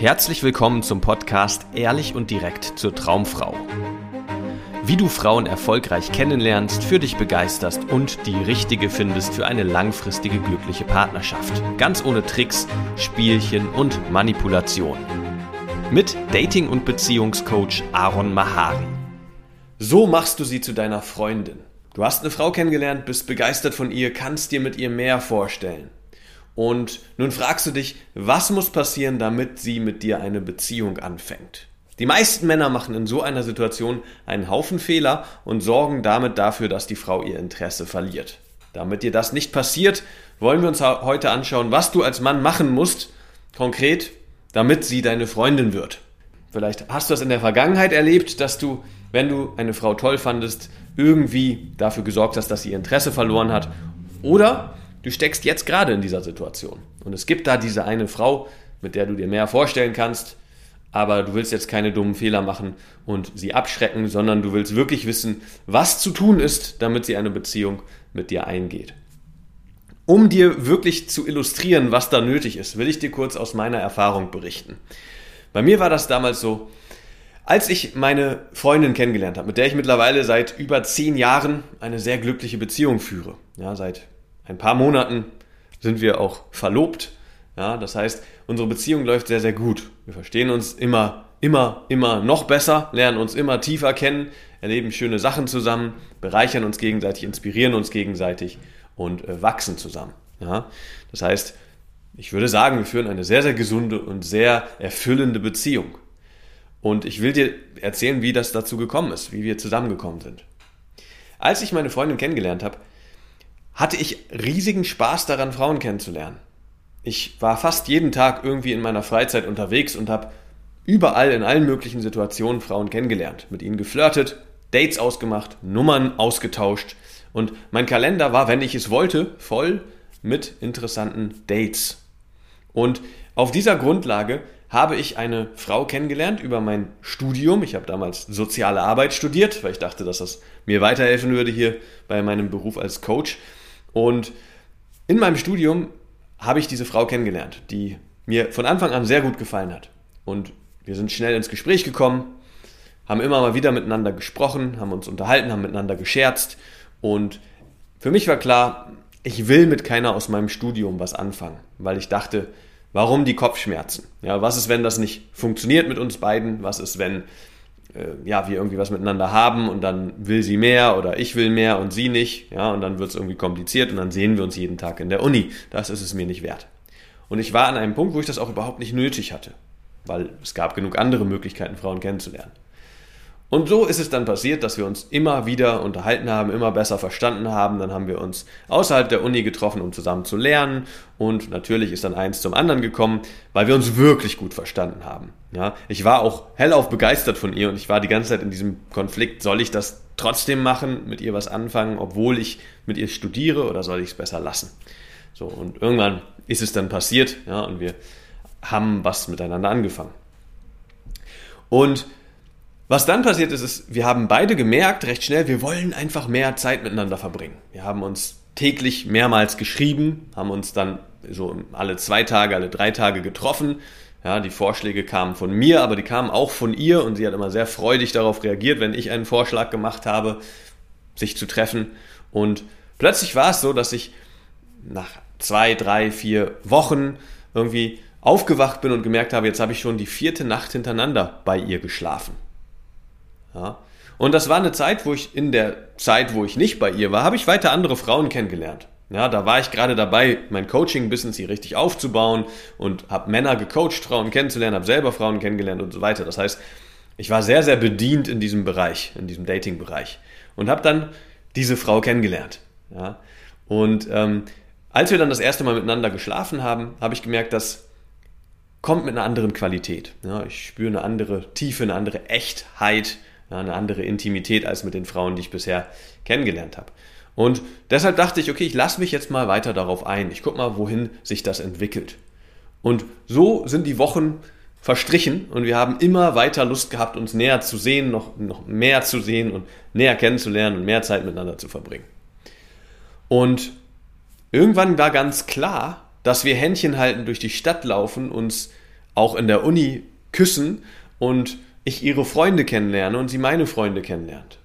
Herzlich willkommen zum Podcast Ehrlich und direkt zur Traumfrau. Wie du Frauen erfolgreich kennenlernst, für dich begeisterst und die richtige findest für eine langfristige glückliche Partnerschaft. Ganz ohne Tricks, Spielchen und Manipulation. Mit Dating- und Beziehungscoach Aaron Mahari. So machst du sie zu deiner Freundin. Du hast eine Frau kennengelernt, bist begeistert von ihr, kannst dir mit ihr mehr vorstellen. Und nun fragst du dich, was muss passieren, damit sie mit dir eine Beziehung anfängt? Die meisten Männer machen in so einer Situation einen Haufen Fehler und sorgen damit dafür, dass die Frau ihr Interesse verliert. Damit dir das nicht passiert, wollen wir uns heute anschauen, was du als Mann machen musst, konkret, damit sie deine Freundin wird. Vielleicht hast du das in der Vergangenheit erlebt, dass du, wenn du eine Frau toll fandest, irgendwie dafür gesorgt hast, dass sie ihr Interesse verloren hat. Oder du steckst jetzt gerade in dieser Situation. Und es gibt da diese eine Frau, mit der du dir mehr vorstellen kannst, aber du willst jetzt keine dummen Fehler machen und sie abschrecken, sondern du willst wirklich wissen, was zu tun ist, damit sie eine Beziehung mit dir eingeht. Um dir wirklich zu illustrieren, was da nötig ist, will ich dir kurz aus meiner Erfahrung berichten. Bei mir war das damals so, als ich meine Freundin kennengelernt habe, mit der ich mittlerweile seit über zehn Jahren eine sehr glückliche Beziehung führe. Ja, seit ein paar Monaten sind wir auch verlobt. Ja, das heißt, unsere Beziehung läuft sehr, sehr gut. Wir verstehen uns immer, immer, immer noch besser, lernen uns immer tiefer kennen, erleben schöne Sachen zusammen, bereichern uns gegenseitig, inspirieren uns gegenseitig und äh, wachsen zusammen. Ja, das heißt, ich würde sagen, wir führen eine sehr, sehr gesunde und sehr erfüllende Beziehung. Und ich will dir erzählen, wie das dazu gekommen ist, wie wir zusammengekommen sind. Als ich meine Freundin kennengelernt habe, hatte ich riesigen Spaß daran, Frauen kennenzulernen. Ich war fast jeden Tag irgendwie in meiner Freizeit unterwegs und habe überall in allen möglichen Situationen Frauen kennengelernt, mit ihnen geflirtet, Dates ausgemacht, Nummern ausgetauscht und mein Kalender war, wenn ich es wollte, voll mit interessanten Dates. Und auf dieser Grundlage habe ich eine Frau kennengelernt über mein Studium. Ich habe damals soziale Arbeit studiert, weil ich dachte, dass das mir weiterhelfen würde hier bei meinem Beruf als Coach. Und in meinem Studium habe ich diese Frau kennengelernt, die mir von Anfang an sehr gut gefallen hat. Und wir sind schnell ins Gespräch gekommen, haben immer mal wieder miteinander gesprochen, haben uns unterhalten, haben miteinander gescherzt. Und für mich war klar, ich will mit keiner aus meinem Studium was anfangen, weil ich dachte, warum die Kopfschmerzen? Ja, was ist, wenn das nicht funktioniert mit uns beiden? Was ist, wenn ja, wir irgendwie was miteinander haben und dann will sie mehr oder ich will mehr und sie nicht, ja, und dann wird es irgendwie kompliziert und dann sehen wir uns jeden Tag in der Uni. Das ist es mir nicht wert. Und ich war an einem Punkt, wo ich das auch überhaupt nicht nötig hatte, weil es gab genug andere Möglichkeiten, Frauen kennenzulernen. Und so ist es dann passiert, dass wir uns immer wieder unterhalten haben, immer besser verstanden haben. Dann haben wir uns außerhalb der Uni getroffen, um zusammen zu lernen. Und natürlich ist dann eins zum anderen gekommen, weil wir uns wirklich gut verstanden haben. Ja, ich war auch hellauf begeistert von ihr und ich war die ganze Zeit in diesem Konflikt, soll ich das trotzdem machen, mit ihr was anfangen, obwohl ich mit ihr studiere oder soll ich es besser lassen? So, und irgendwann ist es dann passiert, ja, und wir haben was miteinander angefangen. Und was dann passiert ist, ist, wir haben beide gemerkt, recht schnell, wir wollen einfach mehr Zeit miteinander verbringen. Wir haben uns täglich mehrmals geschrieben, haben uns dann so alle zwei Tage, alle drei Tage getroffen. Ja, die Vorschläge kamen von mir, aber die kamen auch von ihr und sie hat immer sehr freudig darauf reagiert, wenn ich einen Vorschlag gemacht habe, sich zu treffen. Und plötzlich war es so, dass ich nach zwei, drei, vier Wochen irgendwie aufgewacht bin und gemerkt habe, jetzt habe ich schon die vierte Nacht hintereinander bei ihr geschlafen. Ja. Und das war eine Zeit, wo ich in der Zeit, wo ich nicht bei ihr war, habe ich weiter andere Frauen kennengelernt. Ja, da war ich gerade dabei, mein Coaching-Business hier richtig aufzubauen und habe Männer gecoacht, Frauen kennenzulernen, habe selber Frauen kennengelernt und so weiter. Das heißt, ich war sehr, sehr bedient in diesem Bereich, in diesem Dating-Bereich und habe dann diese Frau kennengelernt. Ja. Und ähm, als wir dann das erste Mal miteinander geschlafen haben, habe ich gemerkt, das kommt mit einer anderen Qualität. Ja, ich spüre eine andere Tiefe, eine andere Echtheit ja, eine andere Intimität als mit den Frauen, die ich bisher kennengelernt habe. Und deshalb dachte ich, okay, ich lasse mich jetzt mal weiter darauf ein. Ich gucke mal, wohin sich das entwickelt. Und so sind die Wochen verstrichen und wir haben immer weiter Lust gehabt, uns näher zu sehen, noch, noch mehr zu sehen und näher kennenzulernen und mehr Zeit miteinander zu verbringen. Und irgendwann war ganz klar, dass wir Händchen halten durch die Stadt laufen, uns auch in der Uni küssen und ich ihre Freunde kennenlerne und sie meine Freunde kennenlernt.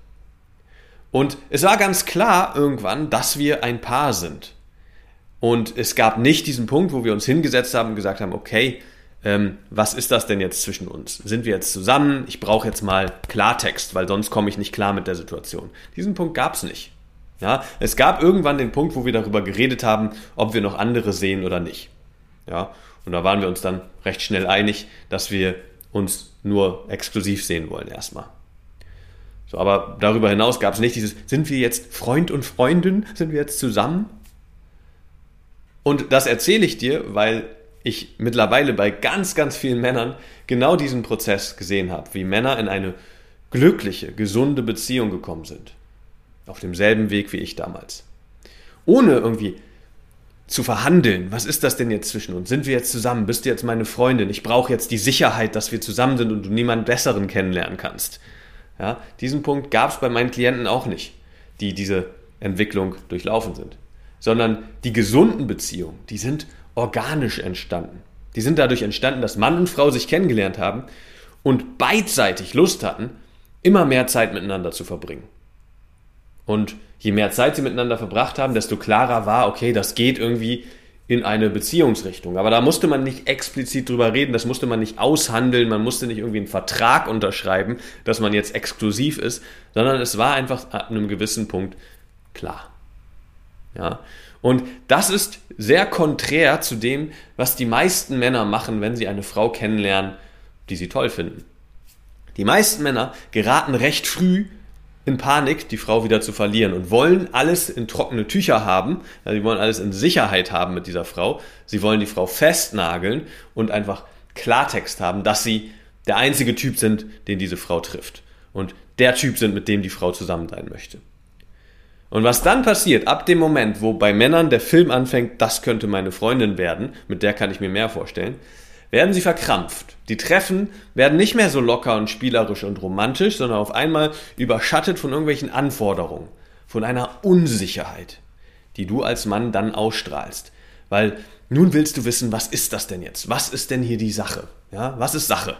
Und es war ganz klar irgendwann, dass wir ein Paar sind. Und es gab nicht diesen Punkt, wo wir uns hingesetzt haben und gesagt haben, okay, ähm, was ist das denn jetzt zwischen uns? Sind wir jetzt zusammen? Ich brauche jetzt mal Klartext, weil sonst komme ich nicht klar mit der Situation. Diesen Punkt gab es nicht. Ja, es gab irgendwann den Punkt, wo wir darüber geredet haben, ob wir noch andere sehen oder nicht. Ja, und da waren wir uns dann recht schnell einig, dass wir uns nur exklusiv sehen wollen erstmal. So, aber darüber hinaus gab es nicht dieses, sind wir jetzt Freund und Freundin? Sind wir jetzt zusammen? Und das erzähle ich dir, weil ich mittlerweile bei ganz, ganz vielen Männern genau diesen Prozess gesehen habe, wie Männer in eine glückliche, gesunde Beziehung gekommen sind. Auf demselben Weg wie ich damals. Ohne irgendwie zu verhandeln. Was ist das denn jetzt zwischen uns? Sind wir jetzt zusammen? Bist du jetzt meine Freundin? Ich brauche jetzt die Sicherheit, dass wir zusammen sind und du niemanden besseren kennenlernen kannst. Ja, diesen Punkt gab es bei meinen Klienten auch nicht, die diese Entwicklung durchlaufen sind. Sondern die gesunden Beziehungen, die sind organisch entstanden. Die sind dadurch entstanden, dass Mann und Frau sich kennengelernt haben und beidseitig Lust hatten, immer mehr Zeit miteinander zu verbringen. Und je mehr Zeit sie miteinander verbracht haben, desto klarer war, okay, das geht irgendwie in eine Beziehungsrichtung. Aber da musste man nicht explizit drüber reden, das musste man nicht aushandeln, man musste nicht irgendwie einen Vertrag unterschreiben, dass man jetzt exklusiv ist, sondern es war einfach an einem gewissen Punkt klar. Ja. Und das ist sehr konträr zu dem, was die meisten Männer machen, wenn sie eine Frau kennenlernen, die sie toll finden. Die meisten Männer geraten recht früh in Panik, die Frau wieder zu verlieren und wollen alles in trockene Tücher haben. Also sie wollen alles in Sicherheit haben mit dieser Frau. Sie wollen die Frau festnageln und einfach Klartext haben, dass sie der einzige Typ sind, den diese Frau trifft. Und der Typ sind, mit dem die Frau zusammen sein möchte. Und was dann passiert, ab dem Moment, wo bei Männern der Film anfängt, das könnte meine Freundin werden, mit der kann ich mir mehr vorstellen, werden sie verkrampft. Die Treffen werden nicht mehr so locker und spielerisch und romantisch, sondern auf einmal überschattet von irgendwelchen Anforderungen, von einer Unsicherheit, die du als Mann dann ausstrahlst. Weil nun willst du wissen, was ist das denn jetzt? Was ist denn hier die Sache? Ja, was ist Sache?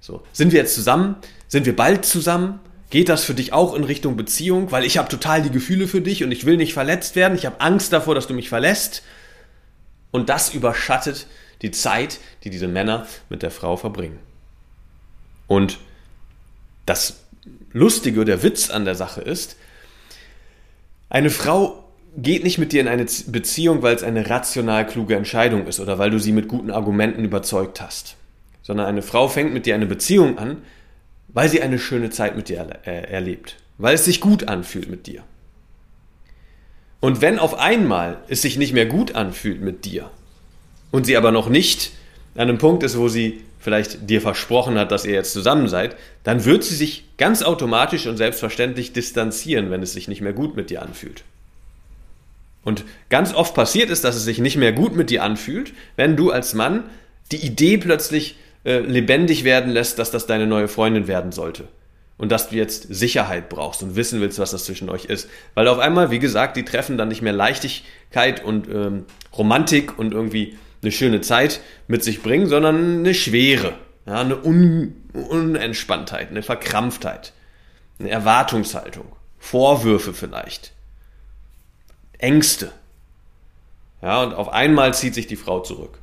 So, sind wir jetzt zusammen? Sind wir bald zusammen? Geht das für dich auch in Richtung Beziehung? Weil ich habe total die Gefühle für dich und ich will nicht verletzt werden. Ich habe Angst davor, dass du mich verlässt. Und das überschattet die Zeit, die diese Männer mit der Frau verbringen. Und das Lustige, der Witz an der Sache ist, eine Frau geht nicht mit dir in eine Beziehung, weil es eine rational kluge Entscheidung ist oder weil du sie mit guten Argumenten überzeugt hast, sondern eine Frau fängt mit dir eine Beziehung an, weil sie eine schöne Zeit mit dir er erlebt, weil es sich gut anfühlt mit dir. Und wenn auf einmal es sich nicht mehr gut anfühlt mit dir, und sie aber noch nicht an einem Punkt ist, wo sie vielleicht dir versprochen hat, dass ihr jetzt zusammen seid, dann wird sie sich ganz automatisch und selbstverständlich distanzieren, wenn es sich nicht mehr gut mit dir anfühlt. Und ganz oft passiert es, dass es sich nicht mehr gut mit dir anfühlt, wenn du als Mann die Idee plötzlich äh, lebendig werden lässt, dass das deine neue Freundin werden sollte. Und dass du jetzt Sicherheit brauchst und wissen willst, was das zwischen euch ist. Weil auf einmal, wie gesagt, die treffen dann nicht mehr Leichtigkeit und ähm, Romantik und irgendwie eine schöne Zeit mit sich bringen, sondern eine Schwere, ja, eine Un Unentspanntheit, eine Verkrampftheit, eine Erwartungshaltung, Vorwürfe vielleicht, Ängste. Ja, und auf einmal zieht sich die Frau zurück.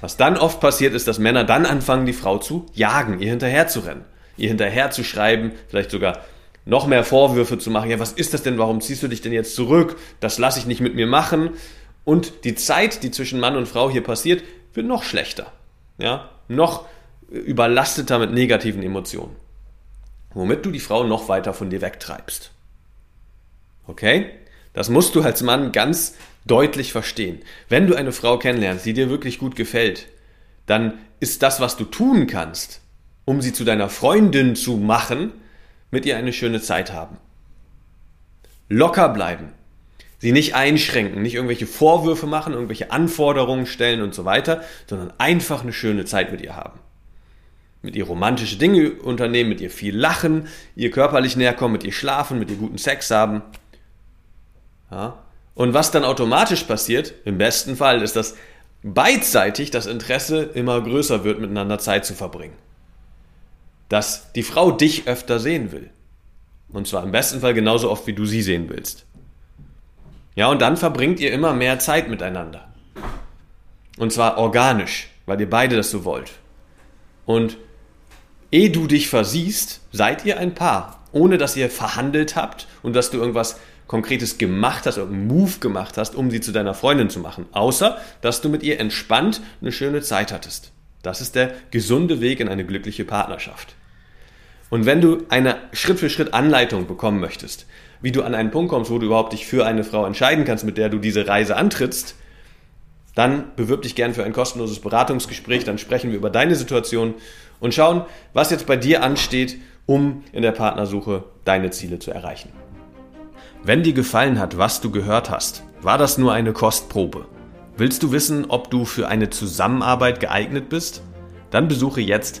Was dann oft passiert, ist, dass Männer dann anfangen, die Frau zu jagen, ihr hinterher zu rennen, ihr hinterher zu schreiben, vielleicht sogar noch mehr Vorwürfe zu machen. Ja, was ist das denn? Warum ziehst du dich denn jetzt zurück? Das lasse ich nicht mit mir machen. Und die Zeit, die zwischen Mann und Frau hier passiert, wird noch schlechter. Ja? Noch überlasteter mit negativen Emotionen. Womit du die Frau noch weiter von dir wegtreibst. Okay? Das musst du als Mann ganz deutlich verstehen. Wenn du eine Frau kennenlernst, die dir wirklich gut gefällt, dann ist das, was du tun kannst, um sie zu deiner Freundin zu machen, mit ihr eine schöne Zeit haben. Locker bleiben, sie nicht einschränken, nicht irgendwelche Vorwürfe machen, irgendwelche Anforderungen stellen und so weiter, sondern einfach eine schöne Zeit mit ihr haben. Mit ihr romantische Dinge unternehmen, mit ihr viel lachen, ihr körperlich näher kommen, mit ihr schlafen, mit ihr guten Sex haben. Ja? Und was dann automatisch passiert, im besten Fall, ist, dass beidseitig das Interesse immer größer wird, miteinander Zeit zu verbringen. Dass die Frau dich öfter sehen will. Und zwar im besten Fall genauso oft, wie du sie sehen willst. Ja, und dann verbringt ihr immer mehr Zeit miteinander. Und zwar organisch, weil ihr beide das so wollt. Und ehe du dich versiehst, seid ihr ein Paar, ohne dass ihr verhandelt habt und dass du irgendwas Konkretes gemacht hast, irgendeinen Move gemacht hast, um sie zu deiner Freundin zu machen, außer dass du mit ihr entspannt eine schöne Zeit hattest. Das ist der gesunde Weg in eine glückliche Partnerschaft. Und wenn du eine Schritt für Schritt Anleitung bekommen möchtest, wie du an einen Punkt kommst, wo du überhaupt dich für eine Frau entscheiden kannst, mit der du diese Reise antrittst, dann bewirb dich gern für ein kostenloses Beratungsgespräch, dann sprechen wir über deine Situation und schauen, was jetzt bei dir ansteht, um in der Partnersuche deine Ziele zu erreichen. Wenn dir gefallen hat, was du gehört hast, war das nur eine Kostprobe. Willst du wissen, ob du für eine Zusammenarbeit geeignet bist? Dann besuche jetzt